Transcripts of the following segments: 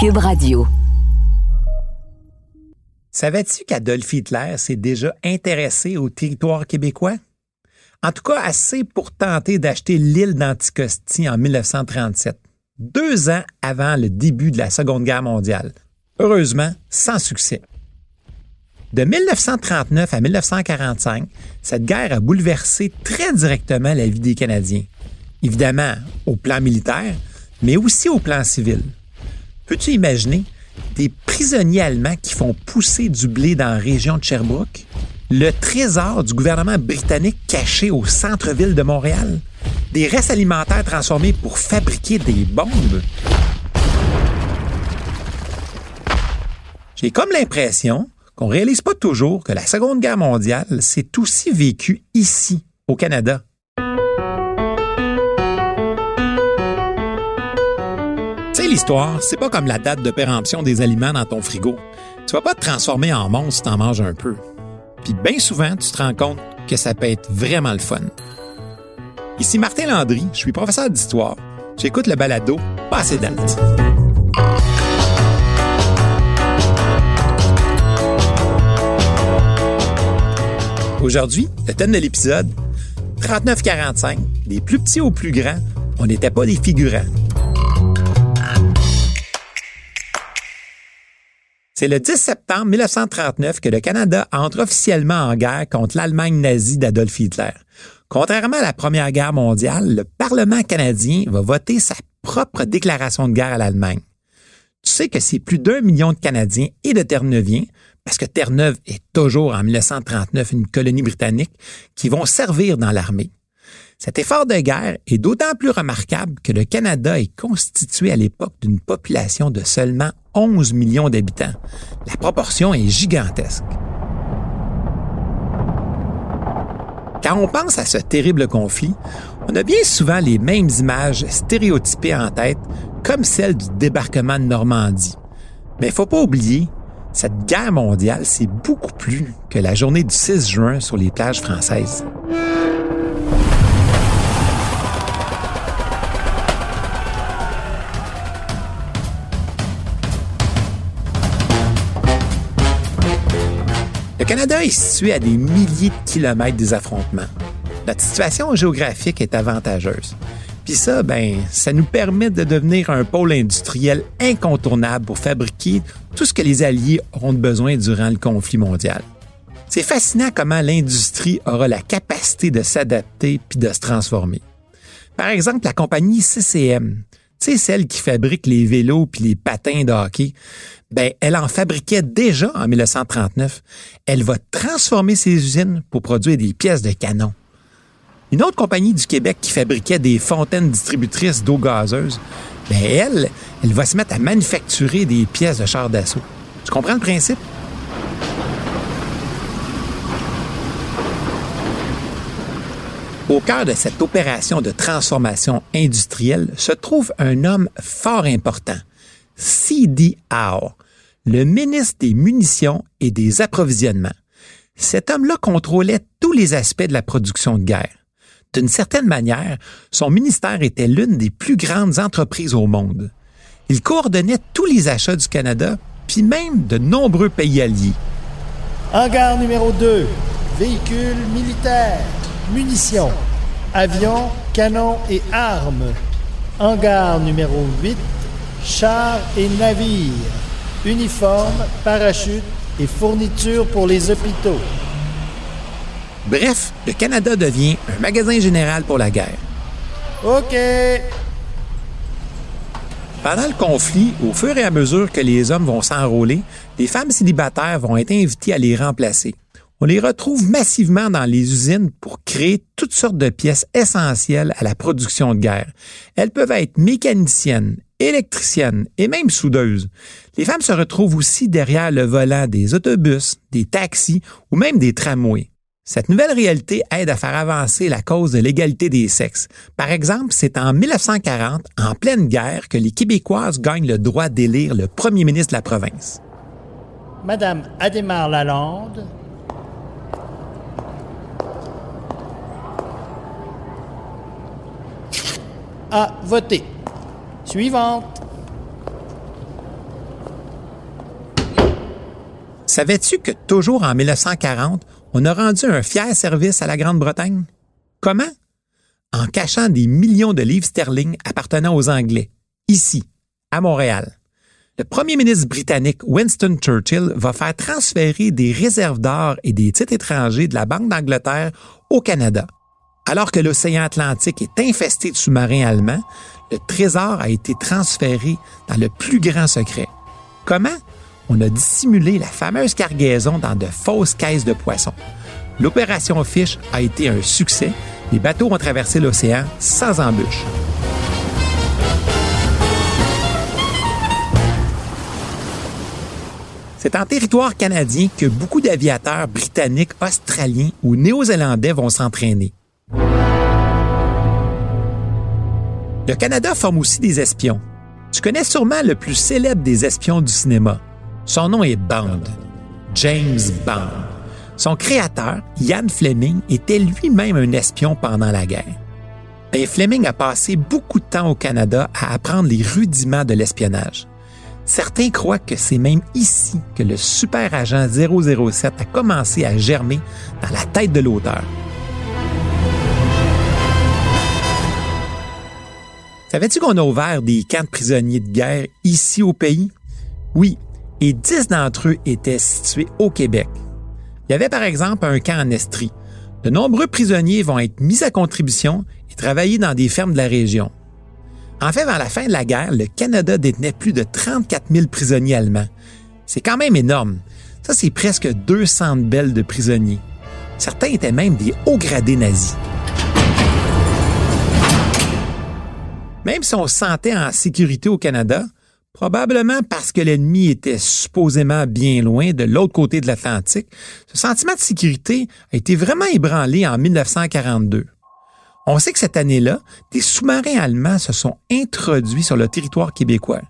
Cube Radio. Savais-tu qu'Adolf Hitler s'est déjà intéressé au territoire québécois? En tout cas, assez pour tenter d'acheter l'île d'Anticosti en 1937, deux ans avant le début de la Seconde Guerre mondiale. Heureusement, sans succès. De 1939 à 1945, cette guerre a bouleversé très directement la vie des Canadiens. Évidemment, au plan militaire, mais aussi au plan civil. Peux-tu imaginer des prisonniers allemands qui font pousser du blé dans la région de Sherbrooke? Le trésor du gouvernement britannique caché au centre-ville de Montréal? Des restes alimentaires transformés pour fabriquer des bombes? J'ai comme l'impression qu'on réalise pas toujours que la Seconde Guerre mondiale s'est aussi vécue ici, au Canada. L'histoire, c'est pas comme la date de péremption des aliments dans ton frigo. Tu vas pas te transformer en monstre si t'en manges un peu. Puis bien souvent, tu te rends compte que ça peut être vraiment le fun. Ici Martin Landry, je suis professeur d'histoire. J'écoute le balado Passé date. Aujourd'hui, le thème de l'épisode 39-45, des plus petits aux plus grands, on n'était pas des figurants. C'est le 10 septembre 1939 que le Canada entre officiellement en guerre contre l'Allemagne nazie d'Adolf Hitler. Contrairement à la Première Guerre mondiale, le Parlement canadien va voter sa propre déclaration de guerre à l'Allemagne. Tu sais que c'est plus d'un million de Canadiens et de Terre-Neuviens parce que Terre-Neuve est toujours en 1939 une colonie britannique, qui vont servir dans l'armée. Cet effort de guerre est d'autant plus remarquable que le Canada est constitué à l'époque d'une population de seulement 11 millions d'habitants. La proportion est gigantesque. Quand on pense à ce terrible conflit, on a bien souvent les mêmes images stéréotypées en tête, comme celle du débarquement de Normandie. Mais il faut pas oublier cette guerre mondiale, c'est beaucoup plus que la journée du 6 juin sur les plages françaises. Canada est situé à des milliers de kilomètres des affrontements. Notre situation géographique est avantageuse. Puis ça, ben, ça nous permet de devenir un pôle industriel incontournable pour fabriquer tout ce que les Alliés auront besoin durant le conflit mondial. C'est fascinant comment l'industrie aura la capacité de s'adapter puis de se transformer. Par exemple, la compagnie CCM, tu sais, celle qui fabrique les vélos puis les patins de hockey, ben, elle en fabriquait déjà en 1939. Elle va transformer ses usines pour produire des pièces de canon. Une autre compagnie du Québec qui fabriquait des fontaines distributrices d'eau gazeuse, ben elle, elle va se mettre à manufacturer des pièces de chars d'assaut. Tu comprends le principe? Au cœur de cette opération de transformation industrielle se trouve un homme fort important, C.D. Howe, le ministre des Munitions et des Approvisionnements. Cet homme-là contrôlait tous les aspects de la production de guerre. D'une certaine manière, son ministère était l'une des plus grandes entreprises au monde. Il coordonnait tous les achats du Canada, puis même de nombreux pays alliés. Hangar numéro 2, véhicules militaires, munitions, avions, canons et armes. Hangar numéro 8, chars et navires, uniformes, parachutes et fournitures pour les hôpitaux. Bref, le Canada devient un magasin général pour la guerre. OK. Pendant le conflit, au fur et à mesure que les hommes vont s'enrôler, les femmes célibataires vont être invitées à les remplacer. On les retrouve massivement dans les usines pour créer toutes sortes de pièces essentielles à la production de guerre. Elles peuvent être mécaniciennes, électriciennes et même soudeuses. Les femmes se retrouvent aussi derrière le volant des autobus, des taxis ou même des tramways. Cette nouvelle réalité aide à faire avancer la cause de l'égalité des sexes. Par exemple, c'est en 1940, en pleine guerre, que les Québécoises gagnent le droit d'élire le premier ministre de la province. Madame Adémar Lalande. à voter. Suivante. Savais-tu que toujours en 1940, on a rendu un fier service à la Grande-Bretagne? Comment? En cachant des millions de livres sterling appartenant aux Anglais, ici, à Montréal. Le premier ministre britannique Winston Churchill va faire transférer des réserves d'or et des titres étrangers de la Banque d'Angleterre au Canada. Alors que l'océan Atlantique est infesté de sous-marins allemands, le trésor a été transféré dans le plus grand secret. Comment? On a dissimulé la fameuse cargaison dans de fausses caisses de poissons. L'opération Fish a été un succès. Les bateaux ont traversé l'océan sans embûche. C'est en territoire canadien que beaucoup d'aviateurs britanniques, australiens ou néo-zélandais vont s'entraîner. Le Canada forme aussi des espions. Tu connais sûrement le plus célèbre des espions du cinéma. Son nom est Bond, James Bond. Son créateur, Ian Fleming, était lui-même un espion pendant la guerre. Et Fleming a passé beaucoup de temps au Canada à apprendre les rudiments de l'espionnage. Certains croient que c'est même ici que le super agent 007 a commencé à germer dans la tête de l'auteur. Savais-tu qu'on a ouvert des camps de prisonniers de guerre ici au pays? Oui, et dix d'entre eux étaient situés au Québec. Il y avait par exemple un camp en Estrie. De nombreux prisonniers vont être mis à contribution et travailler dans des fermes de la région. En fait, vers la fin de la guerre, le Canada détenait plus de 34 000 prisonniers allemands. C'est quand même énorme. Ça, c'est presque 200 belles de prisonniers. Certains étaient même des hauts gradés nazis. Même si on se sentait en sécurité au Canada, probablement parce que l'ennemi était supposément bien loin de l'autre côté de l'Atlantique, ce sentiment de sécurité a été vraiment ébranlé en 1942. On sait que cette année-là, des sous-marins allemands se sont introduits sur le territoire québécois.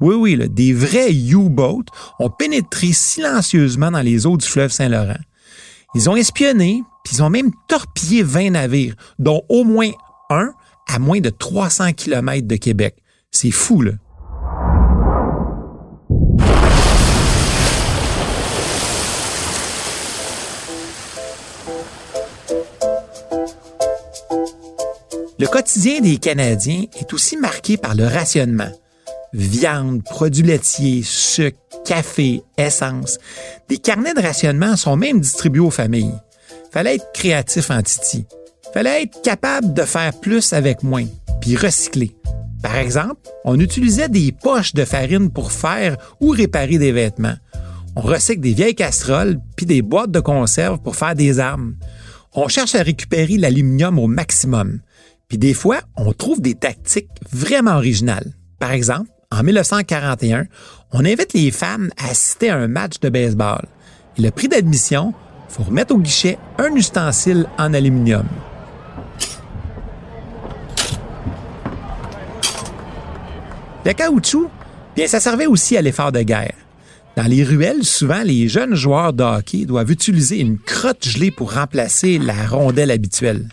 Oui, oui, des vrais U-boats ont pénétré silencieusement dans les eaux du fleuve Saint-Laurent. Ils ont espionné, puis ils ont même torpillé 20 navires, dont au moins un à moins de 300 km de Québec. C'est fou, là. Le quotidien des Canadiens est aussi marqué par le rationnement. Viande, produits laitiers, sucre, café, essence. Des carnets de rationnement sont même distribués aux familles. Fallait être créatif en Titi fallait être capable de faire plus avec moins, puis recycler. Par exemple, on utilisait des poches de farine pour faire ou réparer des vêtements. On recycle des vieilles casseroles puis des boîtes de conserve pour faire des armes. On cherche à récupérer l'aluminium au maximum. Puis des fois, on trouve des tactiques vraiment originales. Par exemple, en 1941, on invite les femmes à assister à un match de baseball. Et le prix d'admission, faut remettre au guichet un ustensile en aluminium. Le caoutchouc, bien, ça servait aussi à l'effort de guerre. Dans les ruelles, souvent, les jeunes joueurs de hockey doivent utiliser une crotte gelée pour remplacer la rondelle habituelle.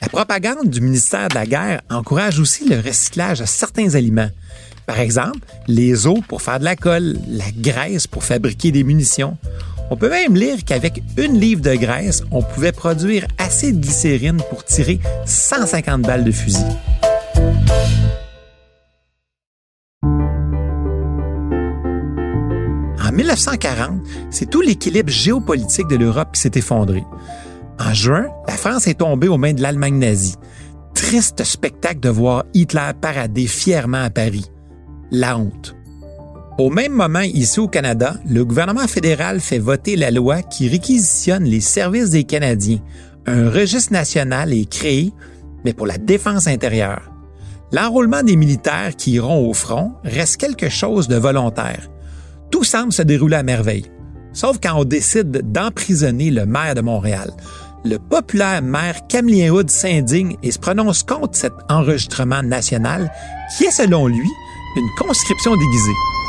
La propagande du ministère de la Guerre encourage aussi le recyclage de certains aliments. Par exemple, les os pour faire de la colle, la graisse pour fabriquer des munitions, on peut même lire qu'avec une livre de graisse, on pouvait produire assez de glycérine pour tirer 150 balles de fusil. En 1940, c'est tout l'équilibre géopolitique de l'Europe qui s'est effondré. En juin, la France est tombée aux mains de l'Allemagne nazie. Triste spectacle de voir Hitler parader fièrement à Paris. La honte. Au même moment, ici au Canada, le gouvernement fédéral fait voter la loi qui réquisitionne les services des Canadiens. Un registre national est créé, mais pour la défense intérieure. L'enrôlement des militaires qui iront au front reste quelque chose de volontaire. Tout semble se dérouler à merveille, sauf quand on décide d'emprisonner le maire de Montréal. Le populaire maire Camelien Hood s'indigne et se prononce contre cet enregistrement national qui est, selon lui, une conscription déguisée.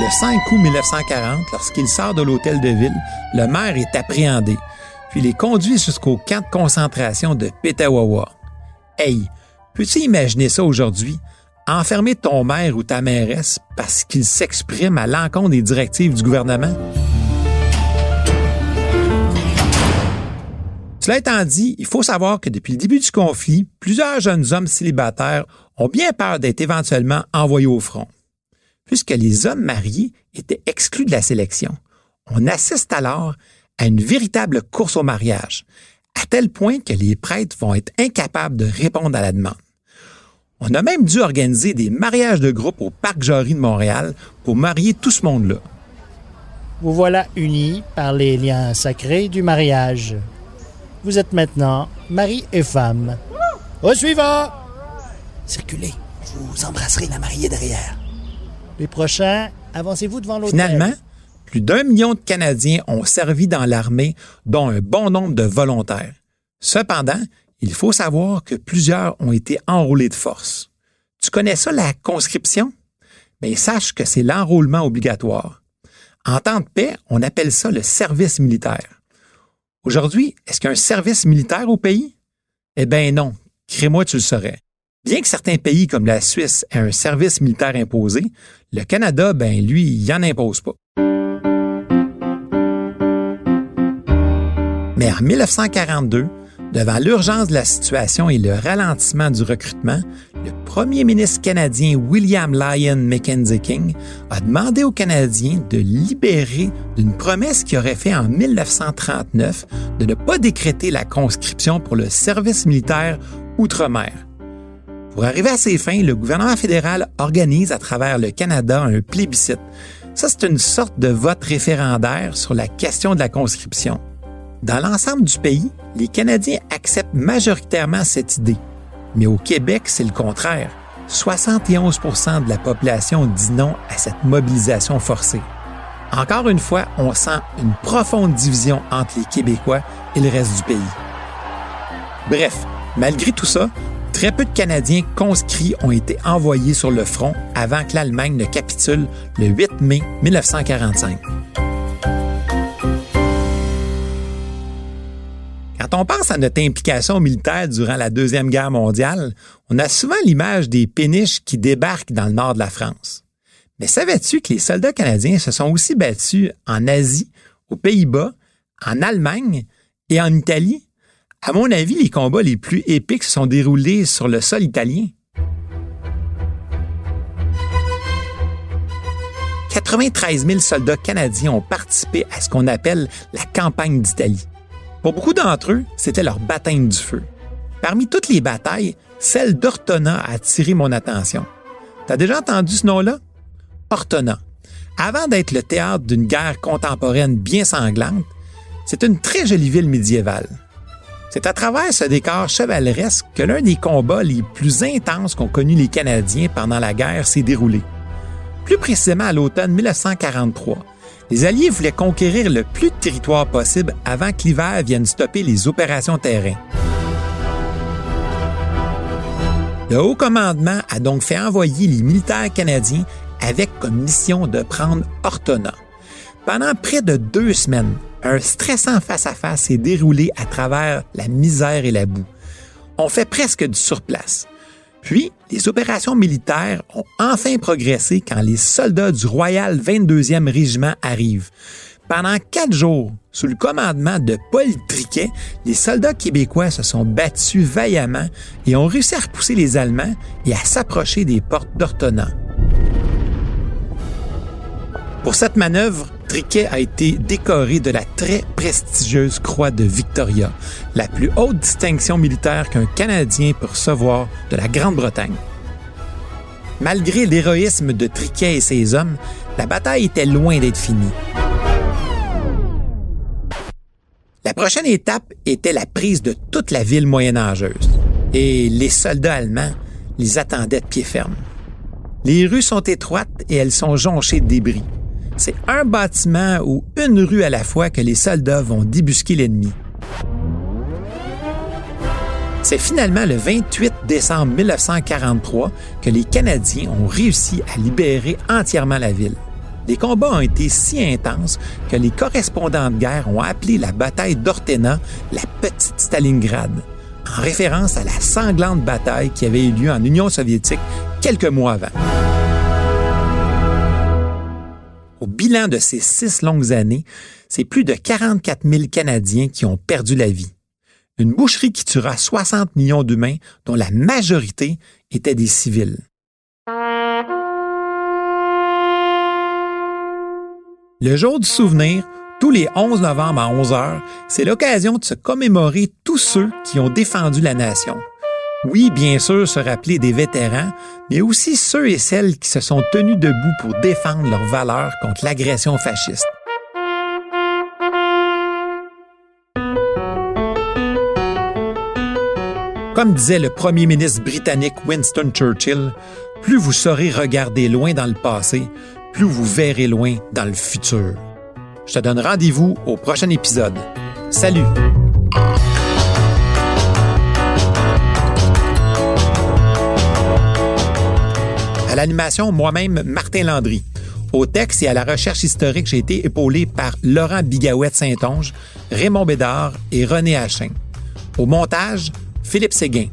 Le 5 août 1940, lorsqu'il sort de l'hôtel de ville, le maire est appréhendé, puis il est conduit jusqu'au camp de concentration de Petawawa. Hey, Peux-tu imaginer ça aujourd'hui? Enfermer ton maire ou ta mairesse parce qu'il s'exprime à l'encontre des directives du gouvernement? Cela étant dit, il faut savoir que depuis le début du conflit, plusieurs jeunes hommes célibataires ont bien peur d'être éventuellement envoyés au front. Puisque les hommes mariés étaient exclus de la sélection, on assiste alors à une véritable course au mariage, à tel point que les prêtres vont être incapables de répondre à la demande. On a même dû organiser des mariages de groupe au Parc Jory de Montréal pour marier tout ce monde-là. Vous voilà unis par les liens sacrés du mariage. Vous êtes maintenant mari et femme. Au suivant! Circulez, je vous embrasserai la mariée derrière. Les prochains, avancez-vous devant l'hôtel? Finalement, plus d'un million de Canadiens ont servi dans l'armée, dont un bon nombre de volontaires. Cependant, il faut savoir que plusieurs ont été enrôlés de force. Tu connais ça, la conscription? Mais sache que c'est l'enrôlement obligatoire. En temps de paix, on appelle ça le service militaire. Aujourd'hui, est-ce qu'il y a un service militaire au pays? Eh bien non, crée-moi tu le saurais. Bien que certains pays comme la Suisse aient un service militaire imposé, le Canada, ben lui, il en impose pas. Mais en 1942, devant l'urgence de la situation et le ralentissement du recrutement, le premier ministre canadien William Lyon Mackenzie King a demandé aux Canadiens de libérer d'une promesse qu'il aurait fait en 1939 de ne pas décréter la conscription pour le service militaire outre-mer. Pour arriver à ces fins, le gouvernement fédéral organise à travers le Canada un plébiscite. Ça, c'est une sorte de vote référendaire sur la question de la conscription. Dans l'ensemble du pays, les Canadiens acceptent majoritairement cette idée. Mais au Québec, c'est le contraire. 71% de la population dit non à cette mobilisation forcée. Encore une fois, on sent une profonde division entre les Québécois et le reste du pays. Bref, malgré tout ça, très peu de Canadiens conscrits ont été envoyés sur le front avant que l'Allemagne ne capitule le 8 mai 1945. Quand on pense à notre implication militaire durant la Deuxième Guerre mondiale, on a souvent l'image des péniches qui débarquent dans le nord de la France. Mais savais-tu que les soldats canadiens se sont aussi battus en Asie, aux Pays-Bas, en Allemagne et en Italie? À mon avis, les combats les plus épiques se sont déroulés sur le sol italien. 93 000 soldats canadiens ont participé à ce qu'on appelle la campagne d'Italie. Pour beaucoup d'entre eux, c'était leur baptême du feu. Parmi toutes les batailles, celle d'Ortona a attiré mon attention. T'as déjà entendu ce nom-là? Ortona. Avant d'être le théâtre d'une guerre contemporaine bien sanglante, c'est une très jolie ville médiévale. C'est à travers ce décor chevaleresque que l'un des combats les plus intenses qu'ont connus les Canadiens pendant la guerre s'est déroulé. Plus précisément à l'automne 1943, les Alliés voulaient conquérir le plus de territoire possible avant que l'hiver vienne stopper les opérations terrain. Le haut commandement a donc fait envoyer les militaires canadiens avec comme mission de prendre Ortona. Pendant près de deux semaines, un stressant face-à-face s'est déroulé à travers la misère et la boue. On fait presque du surplace. Puis, les opérations militaires ont enfin progressé quand les soldats du Royal 22e Régiment arrivent. Pendant quatre jours, sous le commandement de Paul Triquet, les soldats québécois se sont battus vaillamment et ont réussi à repousser les Allemands et à s'approcher des portes d'Ortona. Pour cette manœuvre, Triquet a été décoré de la très prestigieuse Croix de Victoria, la plus haute distinction militaire qu'un Canadien peut recevoir de la Grande-Bretagne. Malgré l'héroïsme de Triquet et ses hommes, la bataille était loin d'être finie. La prochaine étape était la prise de toute la ville moyenâgeuse, et les soldats allemands les attendaient de pied ferme. Les rues sont étroites et elles sont jonchées de débris c'est un bâtiment ou une rue à la fois que les soldats vont débusquer l'ennemi. C'est finalement le 28 décembre 1943 que les Canadiens ont réussi à libérer entièrement la ville. Les combats ont été si intenses que les correspondants de guerre ont appelé la bataille d'Ortena la petite Stalingrad, en référence à la sanglante bataille qui avait eu lieu en Union soviétique quelques mois avant. Au bilan de ces six longues années, c'est plus de 44 000 Canadiens qui ont perdu la vie. Une boucherie qui tuera 60 millions d'humains, dont la majorité étaient des civils. Le jour du souvenir, tous les 11 novembre à 11 heures, c'est l'occasion de se commémorer tous ceux qui ont défendu la nation. Oui, bien sûr, se rappeler des vétérans, mais aussi ceux et celles qui se sont tenus debout pour défendre leurs valeurs contre l'agression fasciste. Comme disait le premier ministre britannique Winston Churchill, plus vous saurez regarder loin dans le passé, plus vous verrez loin dans le futur. Je te donne rendez-vous au prochain épisode. Salut! L'animation, moi-même, Martin Landry. Au texte et à la recherche historique, j'ai été épaulé par Laurent Bigouette-Saint-Onge, Raymond Bédard et René Hachin. Au montage, Philippe Séguin.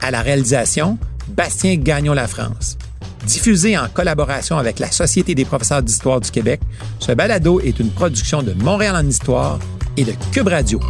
À la réalisation, Bastien Gagnon-La France. Diffusé en collaboration avec la Société des professeurs d'histoire du Québec, ce balado est une production de Montréal en histoire et de Cube Radio.